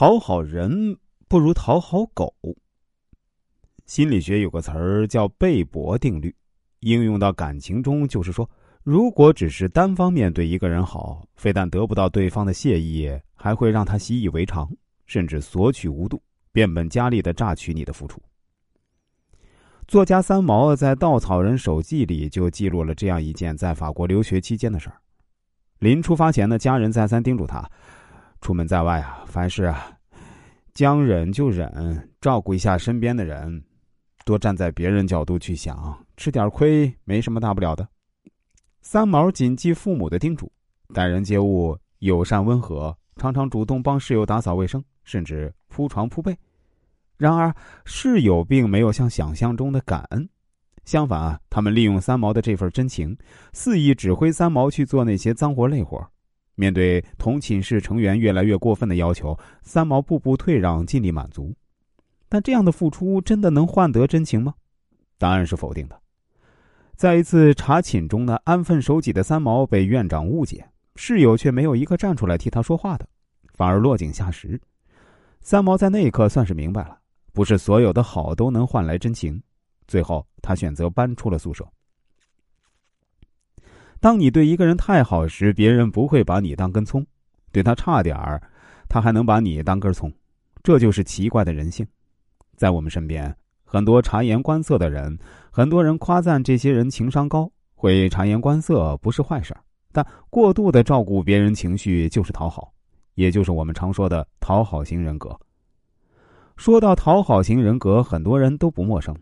讨好人不如讨好狗。心理学有个词儿叫贝博定律，应用到感情中，就是说，如果只是单方面对一个人好，非但得不到对方的谢意，还会让他习以为常，甚至索取无度，变本加厉的榨取你的付出。作家三毛在《稻草人手记》里就记录了这样一件在法国留学期间的事儿。临出发前呢，家人再三叮嘱他。出门在外啊，凡事啊，将忍就忍，照顾一下身边的人，多站在别人角度去想，吃点亏没什么大不了的。三毛谨记父母的叮嘱，待人接物友善温和，常常主动帮室友打扫卫生，甚至铺床铺被。然而，室友并没有像想象中的感恩，相反啊，他们利用三毛的这份真情，肆意指挥三毛去做那些脏活累活。面对同寝室成员越来越过分的要求，三毛步步退让，尽力满足。但这样的付出真的能换得真情吗？答案是否定的。在一次查寝中呢，安分守己的三毛被院长误解，室友却没有一个站出来替他说话的，反而落井下石。三毛在那一刻算是明白了，不是所有的好都能换来真情。最后，他选择搬出了宿舍。当你对一个人太好时，别人不会把你当根葱；对他差点儿，他还能把你当根葱。这就是奇怪的人性。在我们身边，很多察言观色的人，很多人夸赞这些人情商高，会察言观色不是坏事儿但过度的照顾别人情绪就是讨好，也就是我们常说的讨好型人格。说到讨好型人格，很多人都不陌生，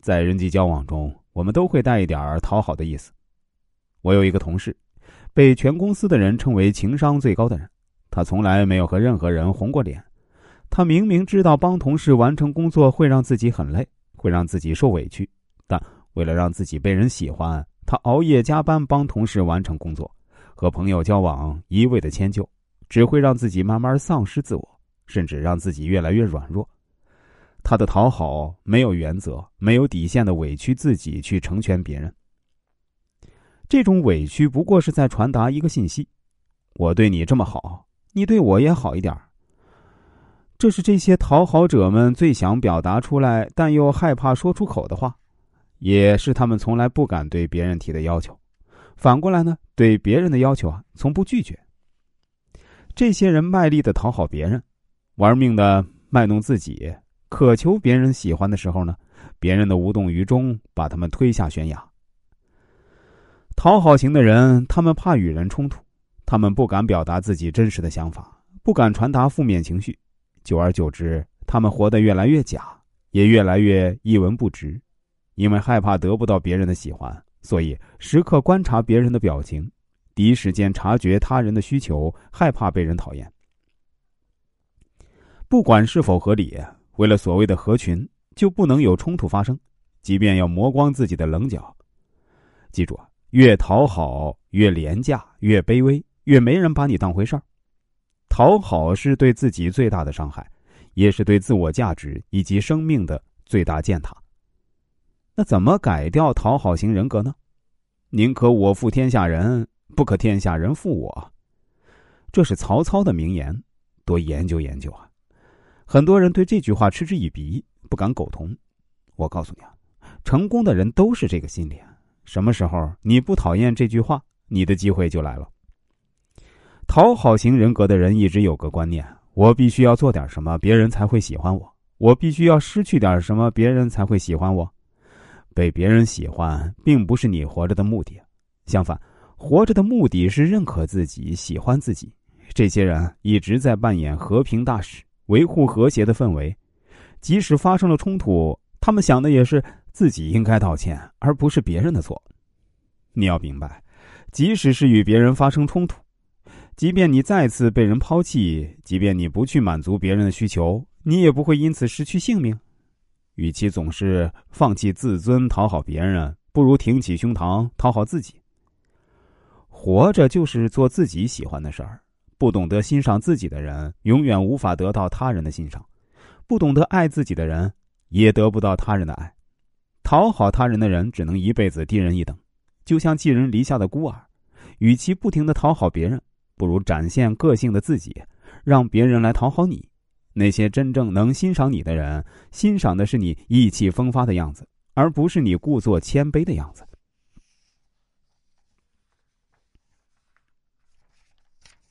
在人际交往中，我们都会带一点讨好的意思。我有一个同事，被全公司的人称为情商最高的人。他从来没有和任何人红过脸。他明明知道帮同事完成工作会让自己很累，会让自己受委屈，但为了让自己被人喜欢，他熬夜加班帮同事完成工作。和朋友交往一味的迁就，只会让自己慢慢丧失自我，甚至让自己越来越软弱。他的讨好没有原则、没有底线的委屈自己去成全别人。这种委屈不过是在传达一个信息：我对你这么好，你对我也好一点这是这些讨好者们最想表达出来，但又害怕说出口的话，也是他们从来不敢对别人提的要求。反过来呢，对别人的要求啊，从不拒绝。这些人卖力的讨好别人，玩命的卖弄自己，渴求别人喜欢的时候呢，别人的无动于衷把他们推下悬崖。讨好型的人，他们怕与人冲突，他们不敢表达自己真实的想法，不敢传达负面情绪，久而久之，他们活得越来越假，也越来越一文不值。因为害怕得不到别人的喜欢，所以时刻观察别人的表情，第一时间察觉他人的需求，害怕被人讨厌。不管是否合理，为了所谓的合群，就不能有冲突发生，即便要磨光自己的棱角。记住啊！越讨好，越廉价，越卑微，越没人把你当回事儿。讨好是对自己最大的伤害，也是对自我价值以及生命的最大践踏。那怎么改掉讨好型人格呢？宁可我负天下人，不可天下人负我。这是曹操的名言，多研究研究啊！很多人对这句话嗤之以鼻，不敢苟同。我告诉你啊，成功的人都是这个心理啊。什么时候你不讨厌这句话，你的机会就来了。讨好型人格的人一直有个观念：我必须要做点什么，别人才会喜欢我；我必须要失去点什么，别人才会喜欢我。被别人喜欢，并不是你活着的目的，相反，活着的目的是认可自己、喜欢自己。这些人一直在扮演和平大使，维护和谐的氛围，即使发生了冲突，他们想的也是。自己应该道歉，而不是别人的错。你要明白，即使是与别人发生冲突，即便你再次被人抛弃，即便你不去满足别人的需求，你也不会因此失去性命。与其总是放弃自尊讨好别人，不如挺起胸膛讨好自己。活着就是做自己喜欢的事儿。不懂得欣赏自己的人，永远无法得到他人的欣赏；不懂得爱自己的人，也得不到他人的爱。讨好他人的人只能一辈子低人一等，就像寄人篱下的孤儿。与其不停的讨好别人，不如展现个性的自己，让别人来讨好你。那些真正能欣赏你的人，欣赏的是你意气风发的样子，而不是你故作谦卑的样子。